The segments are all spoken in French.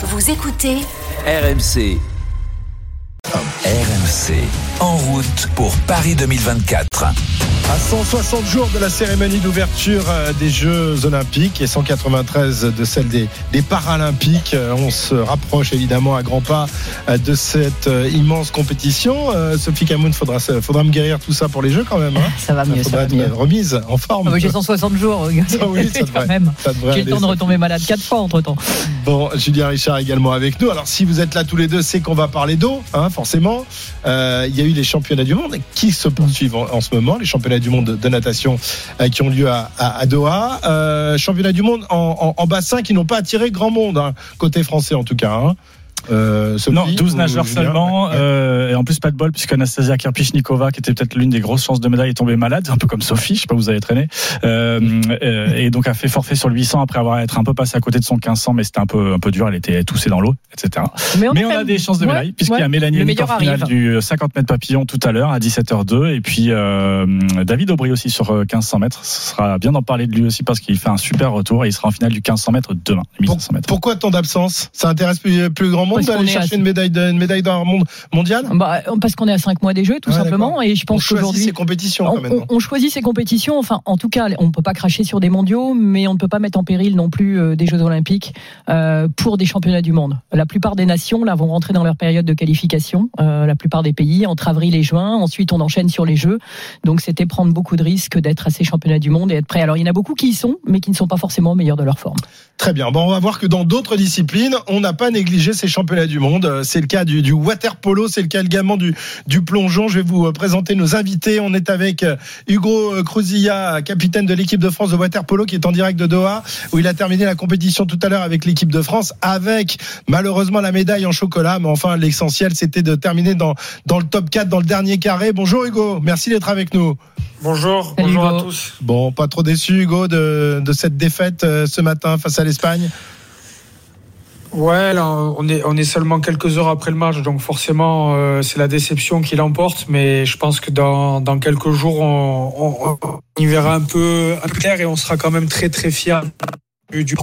Vous écoutez RMC. RMC. En route pour Paris 2024. À 160 jours de la cérémonie d'ouverture euh, des Jeux Olympiques et 193 de celle des, des Paralympiques, euh, on se rapproche évidemment à grands pas euh, de cette immense compétition. Sophie Camoun, faudra, faudra me guérir tout ça pour les Jeux quand même. Hein ça va mieux, ça va mieux. Remise en forme. Ah, J'ai 160 jours. Ça, oui, ça devrait, quand même. J'ai le temps de retomber malade quatre fois entre temps. Bon, Julien Richard également avec nous. Alors si vous êtes là tous les deux, c'est qu'on va parler d'eau, hein, forcément. Euh, il y a eu les championnats du monde qui se poursuivent en, en ce moment, les championnats du monde de natation euh, qui ont lieu à, Doha. Euh, championnat du monde en bassin qui n'ont pas attiré grand monde, hein, côté français en tout cas. Hein. Euh, non, 12 nageurs seulement. Euh, et en plus, pas de bol, puisque Anastasia Kirpichnikova, qui était peut-être l'une des grosses chances de médaille, est tombée malade, un peu comme Sophie, je sais pas, vous avez traîné. Euh, et donc a fait forfait sur le 800 après avoir été un peu passé à côté de son 1500, mais c'était un peu, un peu dur, elle était toussée dans l'eau, etc. Mais on, mais on a des chances de médaille, ouais, puisqu'il ouais, y a Mélanie en finale du 50 mètres papillon tout à l'heure, à 17h02. Et puis euh, David Aubry aussi sur 1500 mètres. Ce sera bien d'en parler de lui aussi, parce qu'il fait un super retour et il sera en finale du 1500 mètres demain. 1500 mètres. Pourquoi tant d'absence? Ça intéresse plus, plus grand monde? D'aller chercher une médaille de, une médaille monde mondial bah, Parce qu'on est à 5 mois des Jeux, tout ouais, simplement. Et je pense qu'aujourd'hui. On choisit ses compétitions. On, on, on, choisit ses compétitions. Enfin, en tout cas, on ne peut pas cracher sur des mondiaux, mais on ne peut pas mettre en péril non plus euh, des Jeux Olympiques euh, pour des championnats du monde. La plupart des nations là vont rentrer dans leur période de qualification. Euh, la plupart des pays entre avril et juin. Ensuite, on enchaîne sur les Jeux. Donc, c'était prendre beaucoup de risques d'être à ces championnats du monde et être prêt. Alors, il y en a beaucoup qui y sont, mais qui ne sont pas forcément au meilleur de leur forme. Très bien. Bon, on va voir que dans d'autres disciplines, on n'a pas négligé ces championnats du monde. C'est le cas du, du water polo, c'est le cas également du, du plongeon. Je vais vous euh, présenter nos invités. On est avec euh, Hugo Cruzilla, capitaine de l'équipe de France de water polo, qui est en direct de Doha, où il a terminé la compétition tout à l'heure avec l'équipe de France, avec malheureusement la médaille en chocolat. Mais enfin, l'essentiel, c'était de terminer dans, dans le top 4, dans le dernier carré. Bonjour Hugo, merci d'être avec nous. Bonjour, bonjour Hugo. à tous. Bon, pas trop déçu Hugo de, de cette défaite euh, ce matin face à l'Espagne? Ouais, là, on est on est seulement quelques heures après le match, donc forcément euh, c'est la déception qui l'emporte. Mais je pense que dans, dans quelques jours on, on, on, y verra un peu clair et on sera quand même très très fier du, du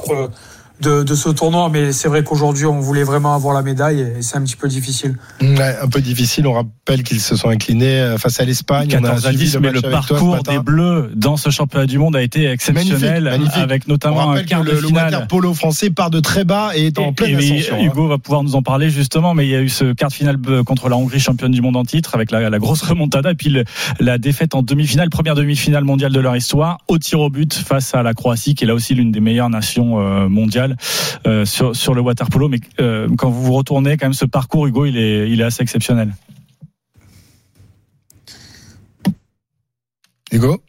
de, de, ce tournoi. Mais c'est vrai qu'aujourd'hui, on voulait vraiment avoir la médaille et c'est un petit peu difficile. Ouais, un peu difficile. On rappelle qu'ils se sont inclinés face à l'Espagne. 14 à 10, mais le parcours des Bleus dans ce championnat du monde a été exceptionnel. Magnifique, magnifique. Avec notamment un quart le, de finale. Le polo français part de très bas et est en et, pleine et ascension. Hugo hein. va pouvoir nous en parler justement, mais il y a eu ce quart de finale contre la Hongrie, championne du monde en titre, avec la, la grosse remontada, et puis le, la défaite en demi-finale, première demi-finale mondiale de leur histoire, au tir au but face à la Croatie, qui est là aussi l'une des meilleures nations euh, Euh, sur, sur le water polo, mais euh, quand vous vous retournez, quand même, ce parcours, Hugo, il est, il est assez exceptionnel. Hugo?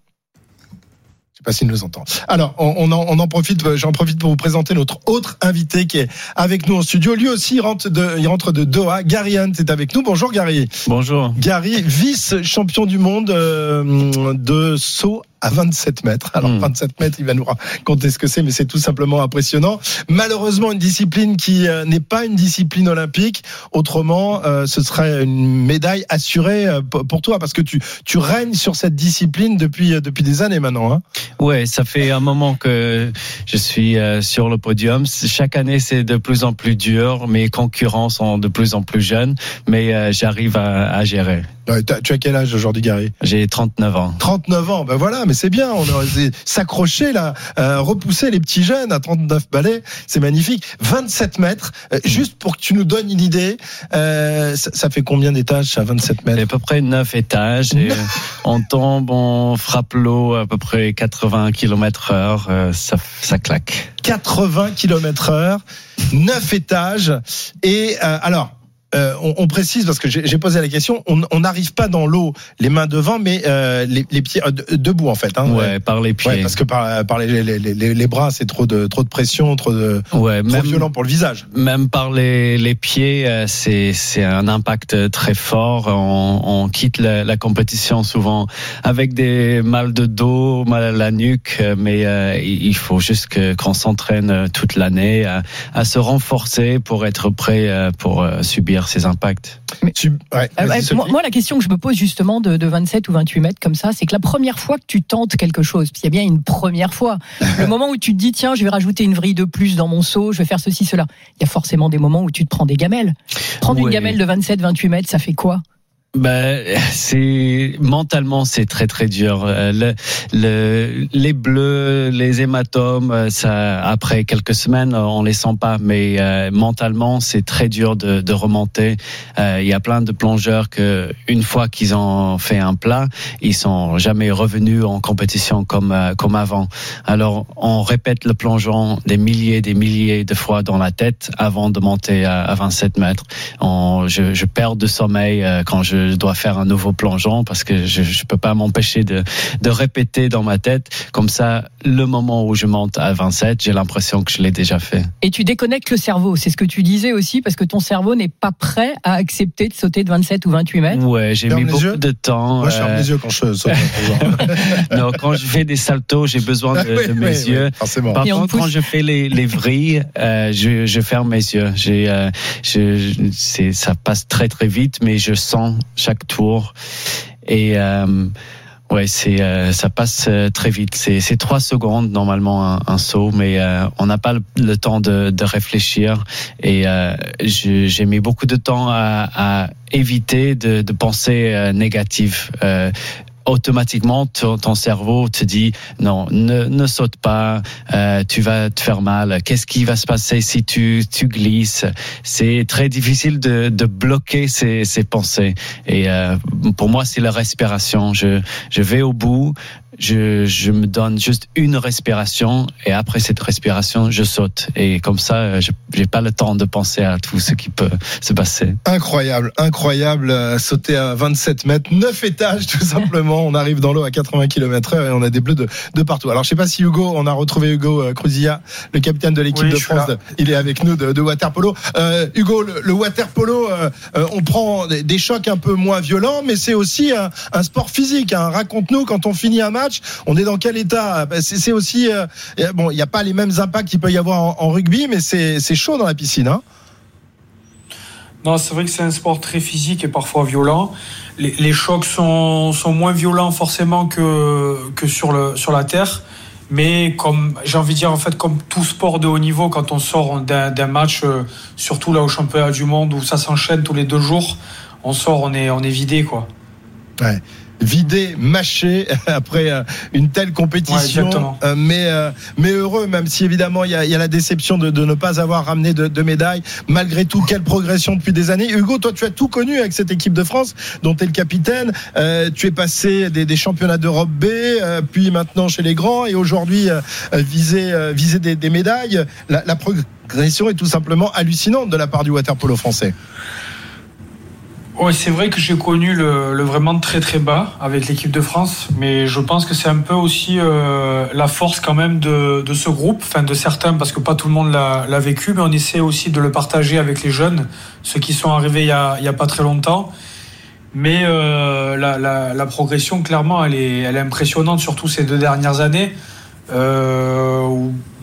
Je sais pas s'il nous entend. Alors, on, on, en, on en, profite, j'en profite pour vous présenter notre autre invité qui est avec nous en studio. Lui aussi, il rentre de, il rentre de Doha. Gary Hunt est avec nous. Bonjour Gary. Bonjour. Gary, vice-champion du monde euh, de saut à 27 mètres. Alors mmh. 27 mètres, il va nous raconter ce que c'est, mais c'est tout simplement impressionnant. Malheureusement, une discipline qui euh, n'est pas une discipline olympique. Autrement, euh, ce serait une médaille assurée euh, pour toi, parce que tu, tu règnes sur cette discipline depuis, depuis des années maintenant. Hein ouais, ça fait un moment que je suis sur le podium. Chaque année, c'est de plus en plus dur. Mes concurrents sont de plus en plus jeunes, mais j'arrive à, à gérer. Tu as quel âge aujourd'hui, Gary? J'ai 39 ans. 39 ans, ben voilà, mais c'est bien. On a s'accrocher là, euh, repousser les petits jeunes à 39 balais, c'est magnifique. 27 mètres, euh, juste pour que tu nous donnes une idée, euh, ça, ça, fait combien d'étages à 27 mètres? À peu près 9 étages. Et on tombe, on frappe l'eau à peu près 80 km heure, ça, ça claque. 80 km heure, 9 étages. Et alors, euh, on, on, précise parce que j'ai posé la question. On n'arrive pas dans l'eau les mains devant, mais euh, les, les, pieds euh, debout en fait. Hein, ouais, par les pieds. Ouais, parce que par, par les, les, les, bras, c'est trop de trop de pression, trop de ouais, trop même, violent pour le visage. Même par les, pieds, c'est c'est un impact très fort. On, on quitte la, la, compétition souvent avec des mal de dos, mal à la nuque, mais il faut juste qu'on s'entraîne toute l'année à, à se renforcer pour être prêt pour subir réduire ses impacts. moi, la question que je me pose justement de, de 27 ou 28 mètres comme ça, c'est que la première fois que tu tentes quelque chose, il y a bien une première fois, le moment où tu te dis tiens, je vais rajouter une vrille de plus dans mon saut, je vais faire ceci, cela, il y a forcément des moments où tu te prends des gamelles. Prendre une gamelle de 27, 28 mètres, ça fait quoi? Ben, c'est mentalement c'est très très dur. Euh, le, le, les bleus, les hématomes, euh, ça après quelques semaines on les sent pas, mais euh, mentalement c'est très dur de, de remonter. Il y a plein de plongeurs que une fois qu'ils ont fait un plat, ils sont jamais revenus en compétition comme comme avant. Alors on répète le plongeon des milliers des milliers de fois dans la tête avant de monter à, à 27 mètres. On, je, je perds de sommeil quand je je dois faire un nouveau plongeon parce que je ne peux pas m'empêcher de, de répéter dans ma tête. Comme ça, le moment où je monte à 27, j'ai l'impression que je l'ai déjà fait. Et tu déconnectes le cerveau, c'est ce que tu disais aussi, parce que ton cerveau n'est pas prêt à accepter de sauter de 27 ou 28 mètres. Ouais, j'ai mis beaucoup de temps. Moi, je ferme euh, les yeux quand je saute. non, quand je fais des saltos, j'ai besoin de, mes yeux. Par contre, quand je fais les, les vrilles, euh, je, je, ferme mes yeux. J'ai, euh, je, ça passe très très vite, mais je sens chaque tour. Et euh, ouais, c'est euh, ça passe euh, très vite. C'est trois secondes normalement un, saut, mais on n'a pas le, temps de, de, réfléchir. Et j'ai mis beaucoup de temps à, à éviter de, de penser négative automatiquement ton, cerveau te dit non, ne, ne saute pas, euh, tu vas te faire mal. Qu'est-ce qui va se passer si tu, tu glisses? C'est très difficile de, de bloquer ces, ces pensées. Et euh, pour moi, c'est la respiration. Je, je vais au bout, je, je, me donne juste une respiration et après cette respiration, je saute. Et comme ça, euh, je n'ai pas le temps de penser à tout ce qui peut se passer. Incroyable, incroyable. Euh, sauter à 27 mètres, 9 étages tout simplement. On arrive dans l'eau à 80 km heure et on a des bleus de, de partout. Alors je sais pas si Hugo, on a retrouvé Hugo euh, Cruzilla, le capitaine de l'équipe de France. Il est avec nous de, de waterpolo. Euh, Hugo, le, le waterpolo, on prend des, chocs un peu moins violents, mais c'est aussi un, un, sport physique. Hein. Raconte-nous quand on finit un match on est dans quel état? Bah, C'est aussi euh, bon, il n'y a pas les mêmes impacts qu'il peut y avoir en, rugby, mais c'est chaud dans la piscine. Hein non, c'est vrai que c'est un sport très physique et parfois violent. Les, chocs sont, moins violents forcément que, que sur, le, sur la terre. Mais comme j'ai envie de dire en fait comme tout sport de haut niveau, quand on sort d'un match, euh, surtout là au championnat du monde où ça s'enchaîne tous les deux jours, on sort, on est on est vidé quoi. Ouais vidé, mâché après euh, une telle compétition. Euh, mais, euh, mais heureux, même si évidemment il y a, la déception de, ne pas avoir ramené de, de médailles. Malgré tout, quelle progression depuis des années. Hugo, toi, tu as tout connu avec cette équipe de France, dont tu es le capitaine. tu es passé des, championnats d'Europe B, puis maintenant chez les grands, et aujourd'hui viser, viser des, médailles. La, la progression est tout simplement hallucinante de la part du waterpolo français. Oui, c'est vrai que j'ai connu le, vraiment très très bas avec l'équipe de France, mais je pense que c'est un peu aussi euh, la force quand même de, ce groupe, enfin de certains, parce que pas tout le monde l'a vécu, mais on essaie aussi de le partager avec les jeunes, ceux qui sont arrivés il y a, pas très longtemps. Mais euh, la, progression, clairement, elle est, impressionnante, surtout ces deux dernières années. Euh,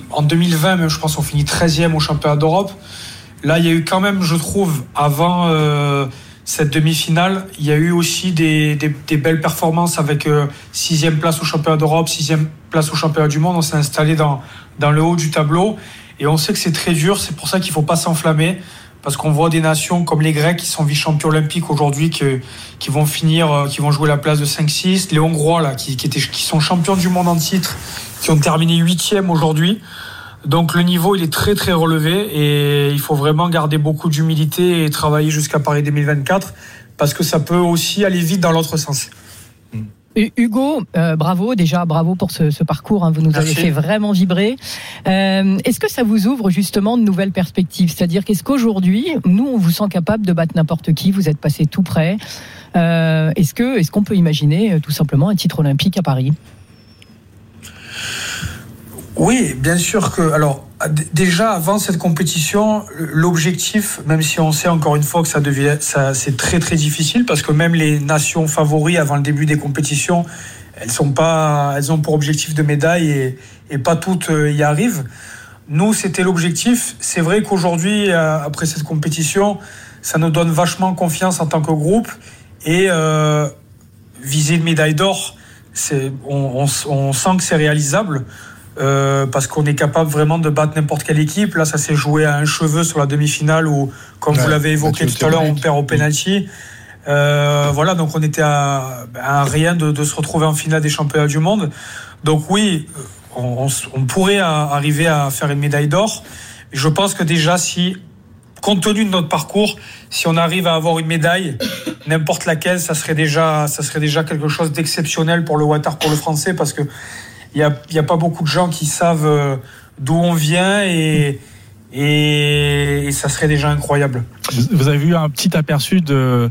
en 2020, même, je pense qu'on finit 13e au championnat d'Europe. Là, il y a eu quand même, je trouve, avant cette demi-finale, il y a eu aussi des, belles performances avec euh, sixième place au championnat d'Europe, sixième place au championnat du monde. On s'est installé dans, dans le haut du tableau et on sait que c'est très dur. C'est pour ça qu'il ne faut pas s'enflammer parce qu'on voit des nations comme les Grecs qui sont vice-champions olympiques aujourd'hui qui vont finir, euh, qui vont jouer la place de 5-6. Les Hongrois là, qui, qui, étaient, qui sont champions du monde en titre, qui ont terminé huitième aujourd'hui. Donc le niveau il est très très relevé et il faut vraiment garder beaucoup d'humilité et travailler jusqu'à Paris 2024 parce que ça peut aussi aller vite dans l'autre sens. Hugo, euh, bravo déjà, bravo pour ce, parcours. Hein, vous nous avez fait vraiment vibrer. Euh, est-ce que ça vous ouvre justement de nouvelles perspectives? C'est-à-dire qu'est-ce qu'aujourd'hui, nous, on vous sent capable de battre n'importe qui? Vous êtes passé tout près. Euh, est-ce que, est-ce qu'on peut imaginer tout simplement un titre olympique à Paris? Oui, bien sûr que. Alors, déjà avant cette compétition, l'objectif, même si on sait encore une fois que ça devient, ça, c'est très très difficile parce que même les nations favoris avant le début des compétitions, elles sont pas, elles ont pour objectif de médaille et, et pas toutes euh, y arrivent. nous, c'était l'objectif. C'est vrai qu'aujourd'hui, après cette compétition, ça nous donne vachement confiance en tant que groupe. Et viser une médaille d'or, on, on, sent que c'est réalisable. Euh, parce qu'on est capable vraiment de battre n'importe quelle équipe. Là, ça s'est joué à un cheveu sur la demi-finale où, comme vous l'avez évoqué tout à l'heure, on perd au penalty. Euh, voilà, donc on était à, rien de, se retrouver en finale des championnats du monde. Donc oui, on, pourrait arriver à faire une médaille d'or. Je pense que déjà, si, compte tenu de notre parcours, si on arrive à avoir une médaille, n'importe laquelle, ça serait déjà, ça serait déjà quelque chose d'exceptionnel pour le water pour le français parce que il n'y a, y a, pas beaucoup de gens qui savent euh, d'où on vient et, et, ça serait déjà incroyable. Vous avez vu un petit aperçu de,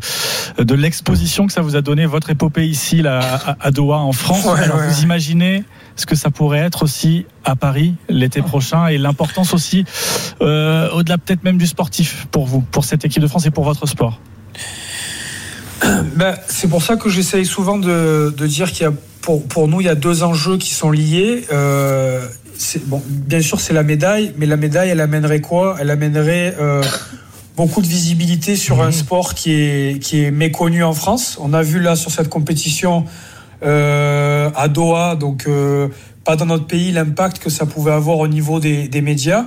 de l'exposition que ça vous a donné, votre épopée ici là, à, Doha en France. Alors vous imaginez ce que ça pourrait être aussi à Paris l'été prochain et l'importance aussi, euh, au-delà peut-être même du sportif pour vous, pour cette équipe de France et pour votre sport ben, C'est pour ça que j'essaye souvent de, de dire qu'il y a pour, pour, nous, il y a deux enjeux qui sont liés. Euh, bon, bien sûr, c'est la médaille, mais la médaille, elle amènerait quoi? Elle amènerait euh, beaucoup de visibilité sur un mmh. sport qui est, qui est méconnu en France. On a vu là sur cette compétition euh, à Doha, donc pas dans notre pays, l'impact que ça pouvait avoir au niveau des, des médias.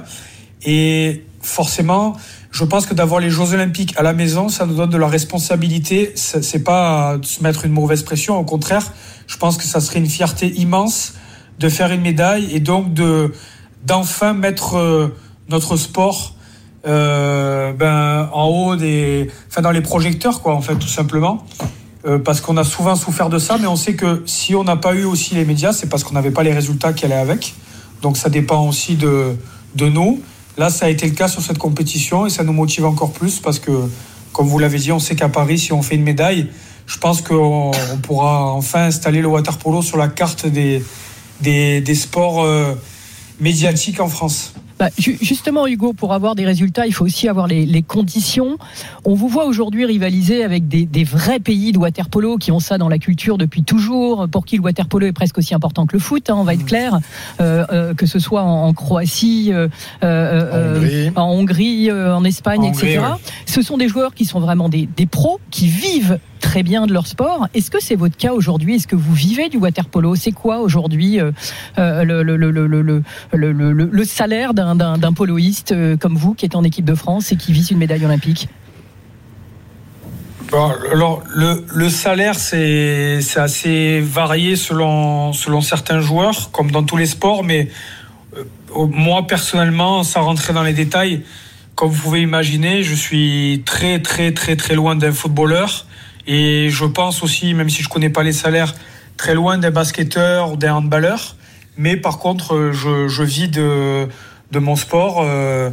Et forcément, je pense que d'avoir les Jeux Olympiques à la maison, ça nous donne de la responsabilité. C'est pas se mettre une mauvaise pression, au contraire je pense que ça serait une fierté immense de faire une médaille et donc de d'enfin mettre euh, notre sport euh, ben, en haut des, enfin dans les projecteurs quoi en fait tout simplement. Euh, parce qu'on a souvent souffert de ça, mais on sait que si on n'a pas eu aussi les médias, c'est parce qu'on n'avait pas les résultats qui allaient avec. Donc ça dépend aussi de, de nous. Là, ça a été le cas sur cette compétition et ça nous motive encore plus parce que, comme vous l'avez dit, on sait qu'à Paris, si on fait une médaille, je pense qu'on pourra enfin installer le water polo sur la carte des, des, sports euh, médiatiques en France. Bah, justement, Hugo, pour avoir des résultats, il faut aussi avoir les, les conditions. On vous voit aujourd'hui rivaliser avec des, des, vrais pays de waterpolo qui ont ça dans la culture depuis toujours, pour qui le waterpolo est presque aussi important que le foot, hein, on va être mmh. clair, euh, euh, que ce soit en, Croatie, euh, en Hongrie, en, en Espagne, etc. Ce sont des joueurs qui sont vraiment des, des pros, qui vivent très bien de leur sport. Est-ce que c'est votre cas aujourd'hui? Est-ce que vous vivez du water polo? C'est quoi aujourd'hui euh, euh, le, salaire d'un poloiste euh, comme vous qui est en équipe de France et qui vise une médaille olympique? Alors, le, salaire, c'est assez varié selon, selon certains joueurs, comme dans tous les sports, mais moi, personnellement, sans rentrer dans les détails, comme vous pouvez imaginer, je suis très, très, très, très loin d'un footballeur. Et je pense aussi, même si je connais pas les salaires, très loin des basketteurs ou des handballeurs. Mais par contre, je, je vis de, de mon sport euh,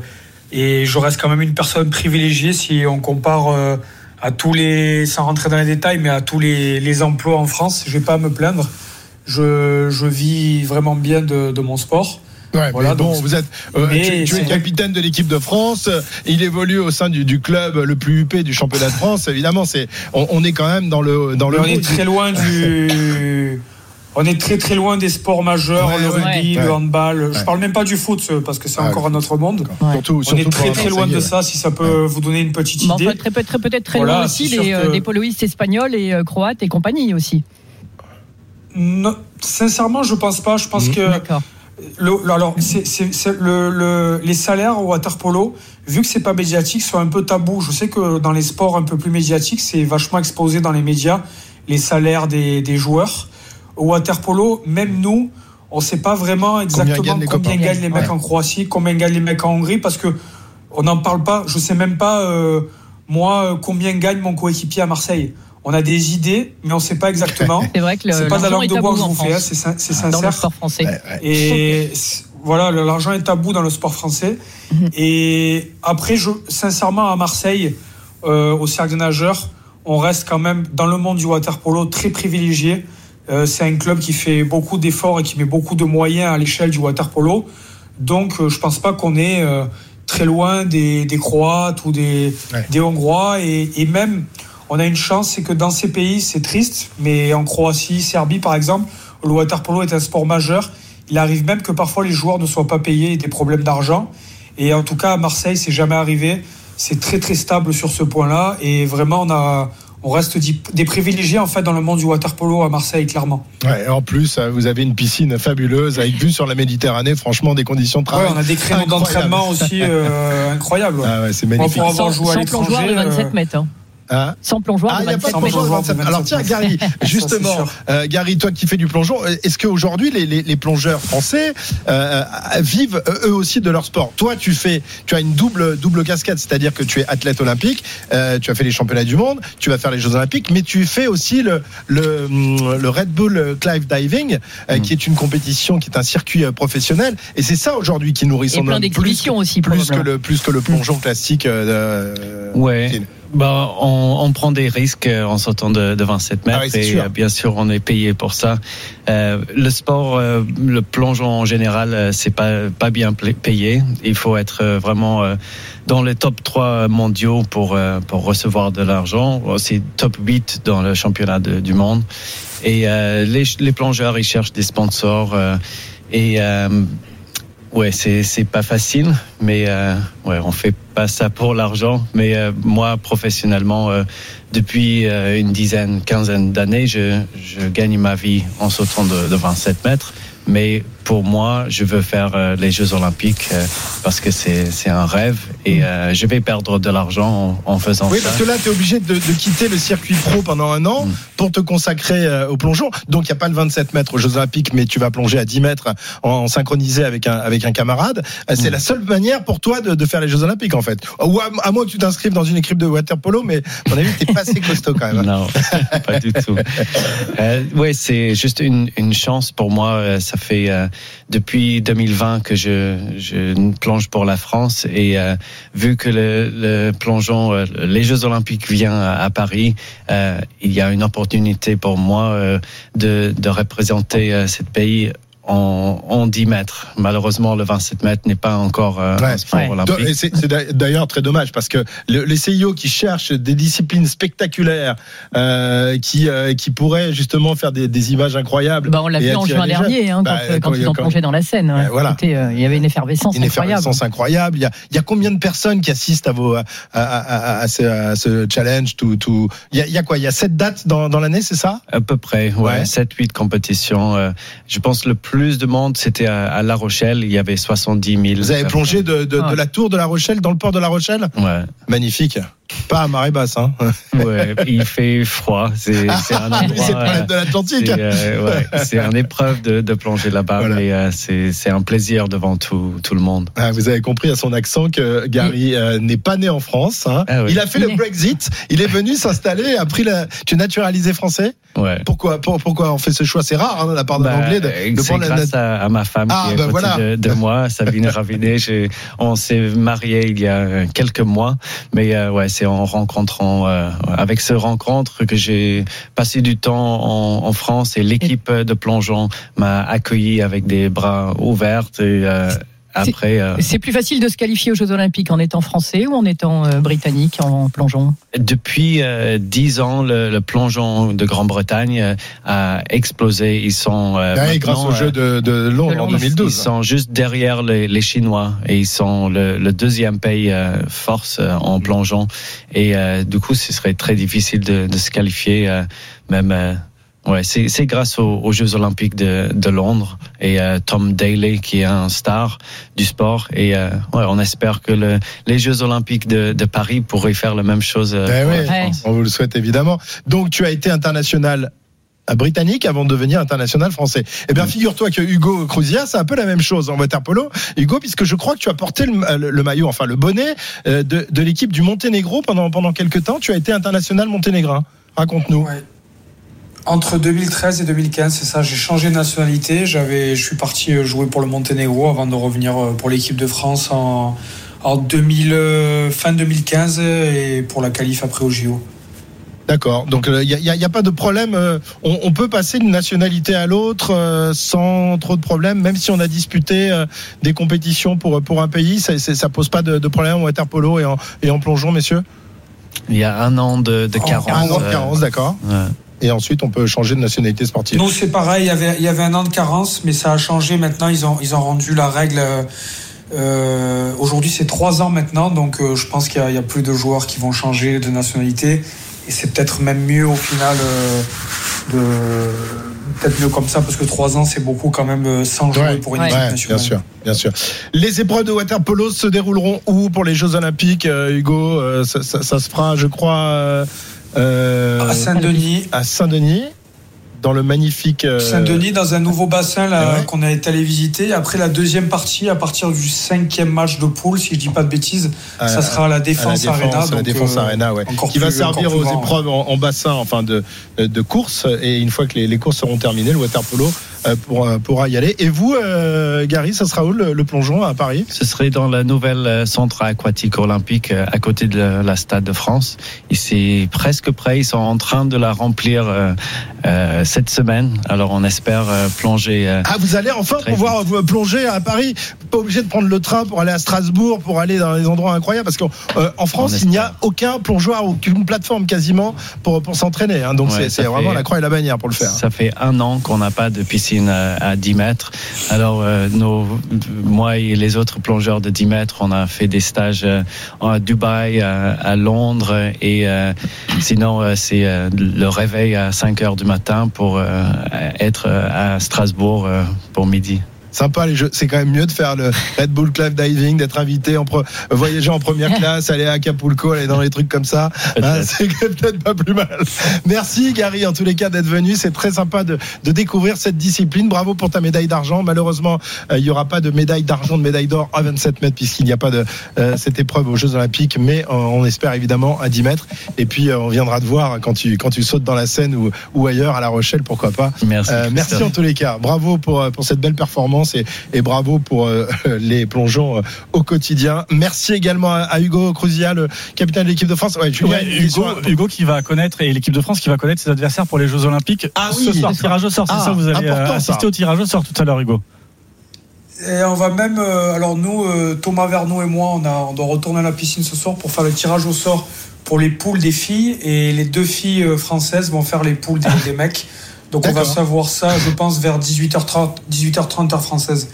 et je reste quand même une personne privilégiée si on compare euh, à tous les, sans rentrer dans les détails, mais à tous les, les emplois en France. Je vais pas me plaindre. Je, je vis vraiment bien de, de mon sport. Ouais, voilà, bon, vous êtes, euh, tu, es capitaine de l'équipe de France. Il évolue au sein du, du, club le plus huppé du championnat de France. Évidemment, c'est, on, on, est quand même dans le dans le. On est très loin du. On est très très loin des sports majeurs, le rugby, le handball. Je parle même pas du foot parce que c'est encore un autre monde. Surtout, on est très très loin de ça. Si ça peut vous donner une petite idée. Peut-être peut-être très loin aussi des, euh, des, poloistes espagnols et euh, croates et compagnie aussi. Non, sincèrement, je pense pas. Je pense mmh. que alors, c'est, le, les salaires au water polo, vu que c'est pas médiatique, sont un peu tabou. Je sais que dans les sports un peu plus médiatiques, c'est vachement exposé dans les médias, les salaires des, des joueurs. Au water polo, même nous, on sait pas vraiment exactement combien gagnent les, mecs en Croatie, combien gagnent les mecs en Hongrie, parce que on n'en parle pas. Je sais même pas, euh, moi, combien gagne mon coéquipier à Marseille on a des idées, mais on ne sait pas exactement. C'est vrai que c'est pas de la langue de bois que vous fais, c'est sincère. Dans le sport français. Et voilà, l'argent est tabou dans le sport français. Mhm. Et après, je, sincèrement, à Marseille, euh, au cercle des nageurs, on reste quand même dans le monde du water polo très privilégié. Euh, c'est un club qui fait beaucoup d'efforts et qui met beaucoup de moyens à l'échelle du water polo. Donc, euh, je pense pas qu'on est très loin des, Croates ou des, des Hongrois et, et même on a une chance, c'est que dans ces pays, c'est triste, mais en Croatie, Serbie par exemple, le water polo est un sport majeur. il arrive même que parfois les joueurs ne soient pas payés et des problèmes d'argent. Et en tout cas, à Marseille, c'est jamais arrivé. C'est très très stable sur ce point-là. Et vraiment, on a, on reste des privilégiés en fait dans le monde du water polo à Marseille, clairement. Ouais, en plus, euh, vous avez une piscine fabuleuse avec vue sur la Méditerranée. Franchement, des conditions de travail. Ouais, on a des créneaux d'entraînement aussi euh, incroyables. Ah ouais, c'est magnifique. Pour avoir joué à l'étranger. 27 mètres. Hein. Hein sans plongeoir. Ah, il n'y a pas de plongeoir. Alors tiens, Gary, justement, euh, Gary, toi qui fais du plongeon, est-ce qu'aujourd'hui les, les, les, plongeurs français euh, vivent euh, eux aussi de leur sport? Toi, tu fais, tu as une double double casquette, c'est-à-dire que tu es athlète olympique, euh, tu as fait les championnats du monde, tu vas faire les Jeux olympiques, mais tu fais aussi le le, le Red Bull Clive Diving, euh, qui est une compétition, qui est un circuit euh, professionnel, et c'est ça aujourd'hui qui nourrit son homme. Plus, aussi, plus que le plus que le plongeon classique. ouais. Bah, on, on, prend des risques en sortant de, de 27 mètres ah et euh, bien sûr on est payé pour ça. Euh, le sport, euh, le plongeon en général, euh, c'est pas pas bien payé. Il faut être vraiment dans les top 3 mondiaux pour pour recevoir de l'argent. C'est top 8 dans le championnat de, du monde. Et les, les plongeurs ils cherchent des sponsors et Ouais, c'est c'est pas facile, mais euh, ouais, on fait pas ça pour l'argent. Mais euh, moi, professionnellement, euh, depuis euh, une dizaine, quinzaine d'années, je, je gagne ma vie en sautant de, de 27 mètres. Mais pour moi, je veux faire euh, les Jeux Olympiques euh, parce que c'est un rêve et euh, je vais perdre de l'argent en, en, faisant oui, ça. Oui, parce que là, tu es obligé de, de, quitter le circuit pro pendant un an mm. pour te consacrer au plongeon. Donc, il n'y a pas le 27 mètres aux Jeux Olympiques, mais tu vas plonger à 10 mètres en, en synchronisé avec un, avec un camarade. C'est mm. la seule manière pour toi de, de, faire les Jeux Olympiques, en fait. Ou à, à moins que tu t'inscrives dans une équipe de water polo, mais à mon avis, tu pas assez costaud quand même. Non, pas du tout. Euh, oui, c'est juste une, une, chance pour moi. Ça fait depuis 2020 que je, je plonge pour la France et euh, vu que le, le plongeon, euh, les Jeux Olympiques viennent à, Paris, euh, il y a une opportunité pour moi euh, de, de représenter ce pays en, en 10 mètres. Malheureusement, le 27 mètres n'est pas encore euh, ouais, un sport ouais. olympique. C'est d'ailleurs très dommage parce que le, les CIO qui cherchent des disciplines spectaculaires, euh, qui, euh, qui pourraient justement faire des, des images incroyables. Bah on l'a vu en juin dernier, hein, bah, quand, quand, ils ont plongé dans la Seine. Hein. Voilà. Euh, il y avait une effervescence une incroyable. effervescence incroyable. Il y, a, il y a combien de personnes qui assistent à, vos, à, à, à, ce, à ce, challenge tout, tout... Il, y a, il y a quoi? Il y a 7 dates dans, dans l'année, c'est ça? À peu près, ouais. ouais. 7-8 compétitions. Euh, je pense le plus de monde, c'était à, La Rochelle. Il y avait 70 000. Vous avez plongé de, de, de, la tour de La Rochelle dans le port de La Rochelle? Ouais. Magnifique. Pas à marée basse, hein. Ouais, il fait froid. C'est un endroit. c'est de l'Atlantique. C'est euh, ouais, une épreuve de, de plonger là-bas, voilà. mais euh, c'est un plaisir devant tout, tout le monde. Ah, vous avez compris à son accent que Gary euh, n'est pas né en France. Hein. Ah, oui. Il a fait le. Brexit. Il est venu s'installer, a pris la. Tu es naturalisé français? Ouais. Pourquoi, pour, pourquoi on fait ce choix? C'est rare hein, de la part d'un bah, Anglais de, de prendre grâce la... à, à, ma femme ah, qui est bah, voilà. de, de, moi, Sabine Ravinet. On s'est marié il y a quelques mois, mais euh, ouais, c'est en rencontrant, euh, avec ce rencontre que j'ai passé du temps en, en France et l'équipe de plongeon m'a accueilli avec des bras ouverts et euh, après, euh... c'est plus facile de se qualifier aux Jeux Olympiques en étant français ou en étant euh, britannique en plongeon? Depuis euh, dix ans, le, le plongeon de Grande-Bretagne a explosé. Ils sont euh, ah, grâce aux Jeux de, de, Londres, de, Londres, en 2012. Ils sont juste derrière les, les Chinois et ils sont le, le deuxième pays force en plongeon. Et du coup, ce serait très difficile de, de se qualifier, même Ouais, c'est grâce aux, aux, Jeux Olympiques de, de Londres et euh, Tom Daly qui est un star du sport et euh, ouais, on espère que le, les Jeux Olympiques de, de, Paris pourraient faire la même chose. Euh, ben oui, ouais. On vous le souhaite évidemment. Donc tu as été international britannique avant de devenir international français. Eh bien, figure-toi que Hugo Cruzia, c'est un peu la même chose en waterpolo. Hugo, puisque je crois que tu as porté le, le, le maillot, enfin le bonnet de, de l'équipe du Monténégro pendant pendant quelques temps. Tu as été international monténégrin. Raconte-nous. Ouais. Entre 2013 et 2015, c'est ça. J'ai changé de nationalité. J'avais, je suis parti jouer pour le Monténégro avant de revenir pour l'équipe de France en, en 2000, fin 2015 et pour la qualif après au JO. D'accord. Donc il n'y a, a, a, pas de problème. On, on, peut passer d'une nationalité à l'autre euh, sans trop de problèmes, même si on a disputé euh, des compétitions pour pour un pays. Ça, ça pose pas de, de problème en water polo et en, et en plongeon, messieurs? Il y a un an de, de carence. Un an de carence, d'accord. Ouais. Et ensuite on peut changer de nationalité sportive. Nous c'est pareil, il y avait il y avait un an de carence, mais ça a changé maintenant. Ils ont ils ont rendu la règle. Euh, Aujourd'hui, c'est trois ans maintenant, donc euh, je pense qu'il y, y, a plus de joueurs qui vont changer de nationalité. Et c'est peut-être même mieux au final euh, de peut-être mieux comme ça parce que trois ans c'est beaucoup quand même euh, sans jouer ouais, pour une équipe ouais, nationale. Bien sûr, bien sûr. Les épreuves de water polo se dérouleront où pour les Jeux Olympiques, euh, Hugo? Ça, ça, ça, se fera, je crois, euh, à Saint-Denis. À Saint-Denis dans le magnifique euh... Saint-Denis, dans un nouveau bassin là, ouais. qu'on été allé visiter. Après la deuxième partie, à partir du cinquième match de poule, si je dis pas de bêtises, à, ça sera à la Défense, à la défense Arena. La Défense euh, Arena, ouais. Qui va servir aux grand, épreuves en, en, bassin, enfin de, de course. Et une fois que les, les courses seront terminées, le water polo pour, pourra y aller. Et vous, euh, Gary, ça sera où le, le, plongeon à Paris? Ce serait dans la nouvelle euh, centre aquatique olympique à côté de la, la Stade de France. Et c'est presque prêt. Ils sont en train de la remplir euh, cette semaine. Alors on espère plonger. ah, vous allez enfin pouvoir vite. plonger à Paris Pas obligé de prendre le train pour aller à Strasbourg, pour aller dans des endroits incroyables. Parce qu'en France, il n'y a aucun plongeoir, aucune plateforme quasiment pour, pour s'entraîner. Hein. Donc ouais, c'est vraiment la croix et la bannière pour le faire. Ça fait un an qu'on n'a pas de piscine à 10 mètres. Alors, euh, nos, moi et les autres plongeurs de 10 mètres, on a fait des stages à Dubaï, à, à Londres, et euh, sinon, c'est euh, le réveil à 5 heures du matin pour euh, être à Strasbourg euh, pour midi sympa les jeux. C'est quand même mieux de faire le Red Bull Club Diving, d'être invité, en pre... voyager en première classe, aller à Acapulco, aller dans les trucs comme ça. Hein, c'est peut-être pas plus mal. Merci Gary, en tous les cas, d'être venu. C'est très sympa de, de, découvrir cette discipline. Bravo pour ta médaille d'argent. Malheureusement, euh, il n'y aura pas de médaille d'argent, de médaille d'or à 27 mètres puisqu'il n'y a pas de euh, cette épreuve aux Jeux Olympiques, mais euh, on espère évidemment à 10 mètres. Et puis on viendra te voir quand tu quand tu sautes dans la Seine ou, ou ailleurs à La Rochelle, pourquoi pas. Merci. merci en tous les cas. Bravo pour pour cette belle performance et, et bravo pour euh, les plongeons euh, au quotidien. Merci également à, à Hugo Cruzia, le capitaine de l'équipe de France. Ouais, Julien, ouais, Hugo, Hugo, qui va connaître et l'équipe de France qui va connaître ses adversaires pour les Jeux Olympiques ah, ce oui, soir. Tirage au sort, c'est ah, ça Vous allez assister ça. au tirage au sort tout à l'heure, Hugo. Et on va même, euh, alors nous, euh, Thomas Verneau et moi, on, a, on doit retourner à la piscine ce soir pour faire le tirage au sort pour les poules des filles et les deux filles euh, françaises vont faire les poules des, des mecs. Donc on va savoir ça, je pense, vers 18h30, 18h30 heure française.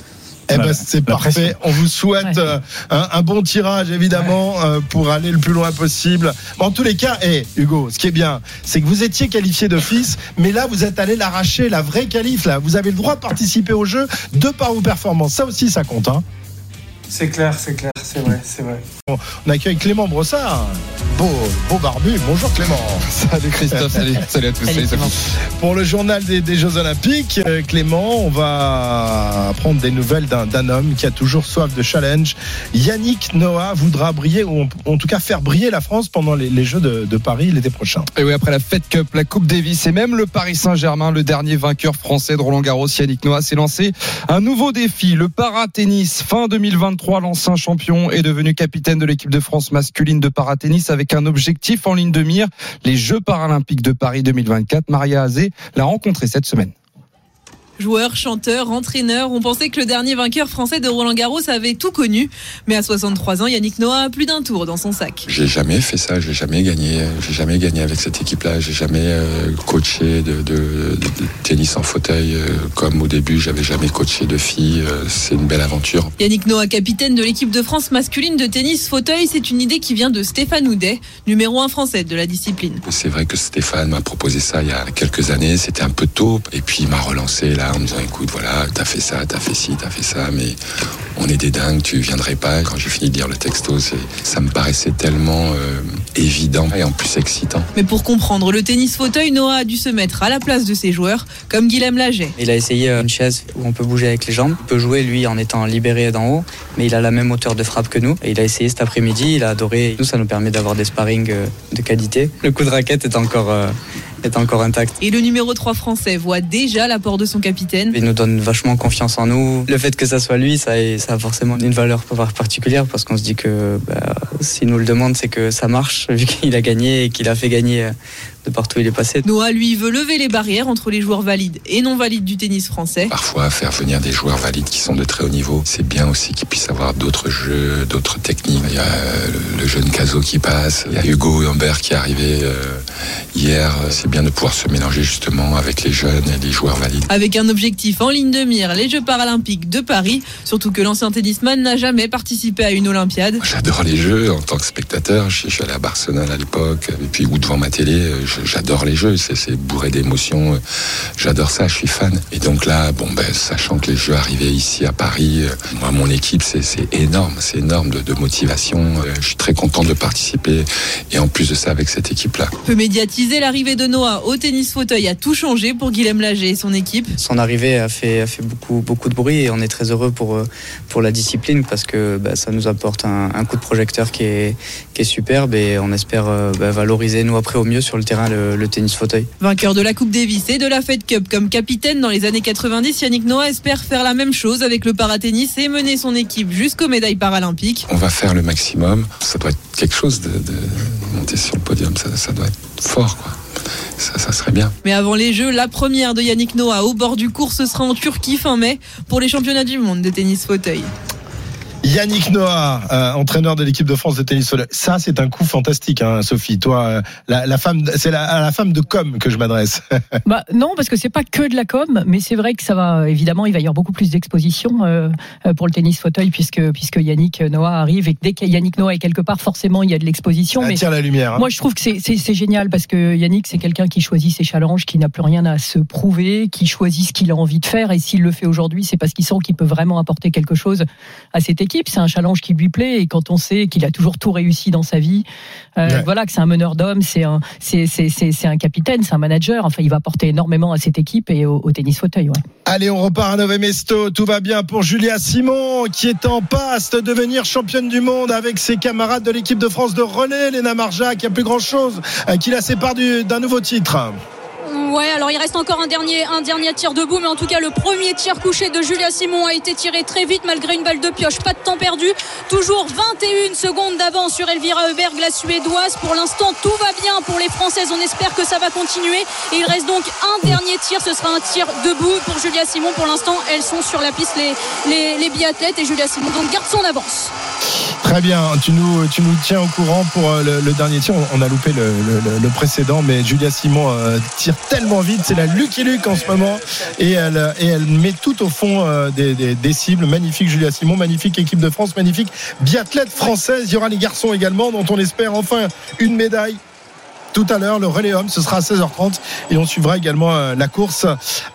Eh ben, c'est parfait. Pression. On vous souhaite ouais. un, un, bon tirage, évidemment, ouais. euh, pour aller le plus loin possible. En tous les cas, hey, Hugo, ce qui est bien, c'est que vous étiez qualifié d'office, mais là, vous êtes allé l'arracher, la vraie qualif. Là, vous avez le droit de participer au jeu de par vos performances. Ça aussi, ça compte. Hein. C'est clair, c'est clair, c'est vrai, c'est vrai. On accueille Clément Brossard, beau, beau barbu. Bonjour Clément. Salut Christophe, salut, salut à tous. Salut, salut Pour le journal des, des, Jeux Olympiques, euh, Clément, on va prendre des nouvelles d'un homme qui a toujours soif de challenge. Yannick Noah voudra briller, ou en tout cas faire briller la France pendant les, les Jeux de, de, Paris l'été prochain. Et oui, après la Fed Cup, la Coupe Davis et même le Paris Saint-Germain, le dernier vainqueur français de Roland Garros, Yannick Noah, s'est lancé un nouveau défi. Le para-tennis fin 2023 l'ancien champion est devenu capitaine de l'équipe de France masculine de paratennis avec un objectif en ligne de mire, les Jeux paralympiques de Paris 2024. Maria Azé l'a rencontré cette semaine. Joueurs, chanteurs, entraîneurs, on pensait que le dernier vainqueur français de Roland Garros avait tout connu. Mais à 63 ans, Yannick Noah a plus d'un tour dans son sac. J'ai jamais fait ça, j'ai jamais gagné. J'ai jamais gagné avec cette équipe-là. J'ai jamais euh, coaché de, de, de, de, tennis en fauteuil euh, comme au début. J'avais jamais coaché de filles. Euh, c'est une belle aventure. Yannick Noah, capitaine de l'équipe de France masculine de tennis fauteuil, c'est une idée qui vient de Stéphane Houdet, numéro un français de la discipline. C'est vrai que Stéphane m'a proposé ça il y a quelques années. C'était un peu tôt. Et puis il m'a relancé là en me disant écoute voilà t'as fait ça t'as fait ci t'as fait ça mais on est des dingues tu viendrais pas. Quand j'ai fini de lire le texto ça me paraissait tellement euh, évident et en plus excitant. Mais pour comprendre le tennis fauteuil Noah a dû se mettre à la place de ses joueurs comme Guilhem Laget. Il a essayé une chaise où on peut bouger avec les jambes. Il peut jouer lui en étant libéré d'en haut mais il a la même hauteur de frappe que nous. Et il a essayé cet après-midi il a adoré. Nous ça nous permet d'avoir des sparring euh, de qualité. Le coup de raquette est encore euh, est encore intact. Et le numéro 3 français voit déjà l'apport de son capitaine. Il nous donne vachement confiance en nous. Le fait que ça soit lui, ça a, ça a forcément une valeur particulière parce qu'on se dit que bah, s'il nous le demande, c'est que ça marche vu qu'il a gagné et qu'il a fait gagner de partout où il est passé. Noah, lui, veut lever les barrières entre les joueurs valides et non valides du tennis français. Parfois, faire venir des joueurs valides qui sont de très haut niveau, c'est bien aussi qu'ils puissent avoir d'autres jeux, d'autres techniques. Il y a le jeune Caso qui passe, il y a Hugo Humbert qui est arrivé euh, hier. C'est bien de pouvoir se mélanger justement avec les jeunes et les joueurs valides. Avec un objectif en ligne de mire, les Jeux paralympiques de Paris, surtout que l'ancien tennisman n'a jamais participé à une Olympiade. J'adore les Jeux en tant que spectateur. Je suis allé à Barcelone à l'époque, et puis ou devant ma télé. J'adore les Jeux, c'est bourré d'émotions. J'adore ça, je suis fan. Et donc là, bon, ben, sachant que les Jeux arrivaient ici à Paris, moi, mon équipe, c'est énorme, c'est énorme de, de motivation. Je suis très content de participer et en plus de ça avec cette équipe-là. Peu médiatiser l'arrivée de Au tennis fauteuil a tout changé pour Guilhem Lager et son équipe. Son arrivée a fait, a fait beaucoup, beaucoup de bruit et on est très heureux pour, pour la discipline parce que bah, ça nous apporte un, un, coup de projecteur qui est, qui est superbe et on espère bah, valoriser nous après au mieux sur le terrain le, le, tennis fauteuil. Vainqueur de la Coupe Davis et de la Fed Cup comme capitaine dans les années 90, Yannick Noah espère faire la même chose avec le paratennis et mener son équipe jusqu'aux médailles paralympiques. On va faire le maximum. Ça doit être quelque chose de, de sur le podium. Ça, doit être fort, quoi. Ça, ça, serait bien. Mais avant les Jeux, la première de Yannick Noah au bord du cours, ce sera en Turquie fin mai pour les championnats du monde de tennis fauteuil. Yannick Noah, euh, entraîneur de l'équipe de France de tennis fauteuil. Ça, c'est un coup fantastique, hein, Sophie. Toi, euh, la, la, femme, c'est la, à la femme de com que je m'adresse. bah, non, parce que c'est pas que de la com, mais c'est vrai que ça va. Évidemment, il va y avoir beaucoup plus d'exposition euh, pour le tennis fauteuil puisque puisque Yannick Noah arrive et que dès que Yannick Noah est quelque part, forcément, il y a de l'exposition. Mais attire la lumière. Hein. Moi, je trouve que c'est génial parce que Yannick, c'est quelqu'un qui choisit ses challenges, qui n'a plus rien à se prouver, qui choisit ce qu'il a envie de faire et s'il le fait aujourd'hui, c'est parce qu'il sent qu'il peut vraiment apporter quelque chose à cette équipe. C'est un challenge qui lui plaît et quand on sait qu'il a toujours tout réussi dans sa vie, euh, ouais. voilà que c'est un meneur d'hommes, c'est un, c'est, c'est, c'est, c'est un capitaine, c'est un manager. Enfin, il va apporter énormément à cette équipe et au, au tennis fauteuil. Ouais. Allez, on repart à Nové Mesto. Tout va bien pour Julia Simon qui est en passe de devenir championne du monde avec ses camarades de l'équipe de France de relais, Léna Marja, qui a plus grand chose, euh, qui la sépare du, d'un nouveau titre. Ouais, alors il reste encore un dernier, un dernier tir debout, mais en tout cas, le premier tir couché de Julia Simon a été tiré très vite malgré une balle de pioche. Pas de temps perdu. Toujours 21 secondes d'avance sur Elvira Heuberg, la Suédoise. Pour l'instant, tout va bien pour les Françaises. On espère que ça va continuer. Il reste donc un dernier tir. Ce sera un tir debout pour Julia Simon. Pour l'instant, elles sont sur la piste, les, biathlètes et Julia Simon. Donc garde son avance. Très bien, tu nous, tiens au courant pour le, le dernier tir. On a loupé le précédent, mais Julia Simon euh, tire tellement vite. C'est la Lucky Luke en ce moment. Et elle, et elle met tout au fond euh, des, des, des, cibles. Magnifique Julia Simon, magnifique équipe de France, magnifique biathlète française. Il y aura les garçons également, dont on espère enfin une médaille tout à l'heure le relais homme ce sera à 16h30 et on suivra également euh, la course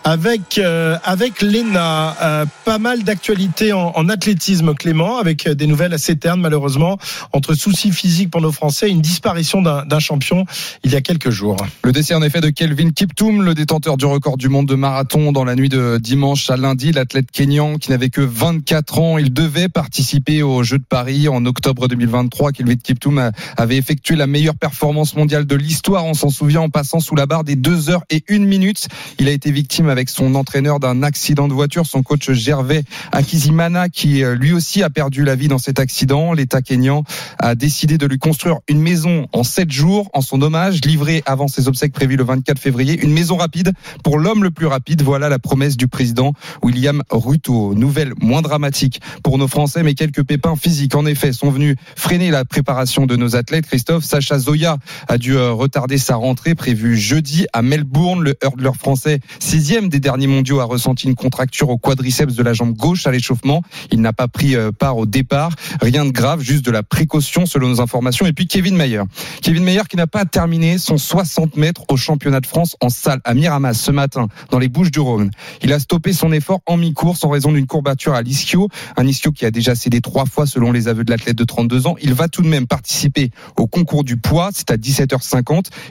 avec euh, avec Lena. Euh, pas mal d'actualités en, athlétisme Clément avec des nouvelles assez ternes malheureusement. Entre soucis physiques pour nos Français et une disparition d'un champion il y a quelques jours. Le décès en effet de Kelvin Kiptoum le détenteur du record du monde de marathon dans la nuit de dimanche à lundi. L'athlète kényan qui n'avait que 24 ans il devait participer aux Jeux de Paris en octobre 2023 Kelvin Kiptoum avait effectué la meilleure performance mondiale de l'histoire, on s'en souvient, en passant sous la barre des 2 heures et 1 minute. Il a été victime avec son entraîneur d'un accident de voiture, son coach Gervais Akizimana, qui lui aussi a perdu la vie dans cet accident. L'État kényan a décidé de lui construire une maison en 7 jours en son hommage, livrée avant ses obsèques prévues le 24 février. Une maison rapide pour l'homme le plus rapide. Voilà la promesse du président William Ruto. Nouvelle moins dramatique pour nos Français, mais quelques pépins physiques, en effet, sont venus freiner la préparation de nos athlètes. Christophe, Sacha Zoya a dû retarder sa rentrée prévue jeudi à Melbourne. Le hurler français, sixième des derniers mondiaux, a ressenti une contracture au quadriceps de la jambe gauche à l'échauffement. Il n'a pas pris part au départ. Rien de grave, juste de la précaution selon nos informations. Et puis Kevin Mayer. Kevin Mayer qui n'a pas terminé son 60 mètres au championnat de France en salle à Miramas ce matin dans les Bouches du Rhône. Il a stoppé son effort en mi-course en raison d'une courbature à l'ischio. Un ischio qui a déjà cédé trois fois selon les aveux de l'athlète de 32 ans. Il va tout de même participer au concours du poids. C'est à 17h50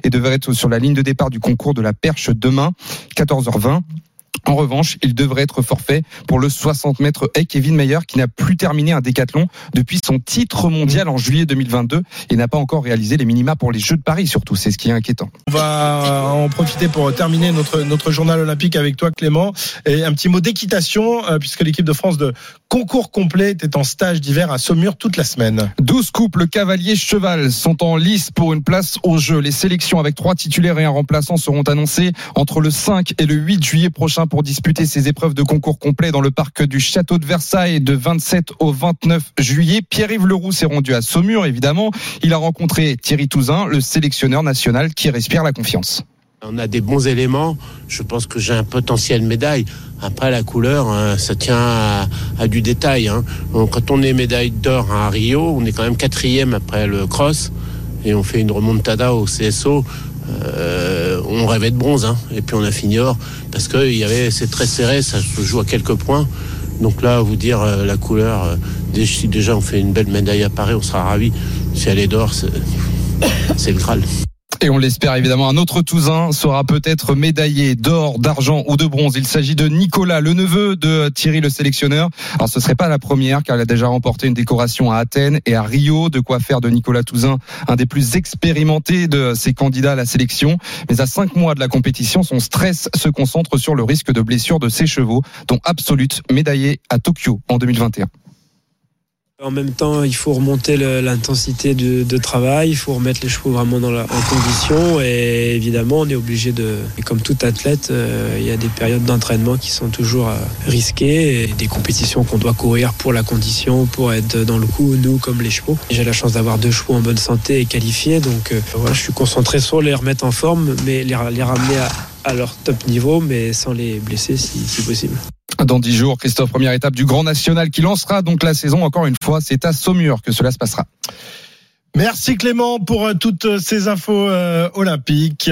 et devrait être sur la ligne de départ du concours de la perche demain, 14h20. En revanche, il devrait être forfait pour le 60 mètres haies. Kevin Mayer, qui n'a plus terminé un décathlon depuis son titre mondial en juillet 2022 et n'a pas encore réalisé les minima pour les Jeux de Paris, surtout. C'est ce qui est inquiétant. On va en profiter pour terminer notre, notre journal olympique avec toi, Clément. Et un petit mot d'équitation, puisque l'équipe de France de concours complet était en stage d'hiver à Saumur toute la semaine. 12 couples cavalier-cheval sont en lice pour une place au jeu. Les sélections avec trois titulaires et un remplaçant seront annoncées entre le 5 et le 8 juillet prochain pour disputer ces épreuves de concours complet dans le parc du Château de Versailles de 27 au 29 juillet. Pierre-Yves Leroux s'est rendu à Saumur, évidemment. Il a rencontré Thierry Touzin, le sélectionneur national qui respire la confiance. On a des bons éléments. Je pense que j'ai un potentiel médaille. Après, la couleur, hein, ça tient à, du détail. Hein. quand on est médaille d'or à Rio, on est quand même quatrième après le cross et on fait une remontada au CSO. Euh, on rêvait de bronze, hein. et puis on a fini or parce que c'est très serré, ça se joue à quelques points. Donc là, vous dire euh, la couleur, euh, si déjà on fait une belle médaille à Paris, on sera ravi. Si elle est d'or, c'est le Graal. Et on l'espère évidemment, un autre Tousin sera peut-être médaillé d'or, d'argent ou de bronze. Il s'agit de Nicolas, le neveu de Thierry le sélectionneur. Alors ce serait pas la première car il a déjà remporté une décoration à Athènes et à Rio, de quoi faire de Nicolas Touzin un des plus expérimentés de ses candidats à la sélection. Mais à cinq mois de la compétition, son stress se concentre sur le risque de blessure de ses chevaux, dont Absolute, médaillé à Tokyo en 2021. En même temps, il faut remonter l'intensité de, travail, il faut remettre les chevaux vraiment dans la, en condition. Et évidemment, on est obligé de. comme tout athlète, euh, il y a des périodes d'entraînement qui sont toujours euh, risquées des compétitions qu'on doit courir pour la condition, pour être dans le coup, nous comme les chevaux. J'ai la chance d'avoir deux chevaux en bonne santé et qualifiés, donc euh, je suis concentré sur les remettre en forme, mais les ramener à, à, leur top niveau, mais sans les blesser si, si possible. Dans dix jours, Christophe, première étape du Grand National qui lancera donc la saison. Encore une fois, c'est à Saumur que cela se passera. Merci Clément pour euh, toutes ces infos euh, olympiques.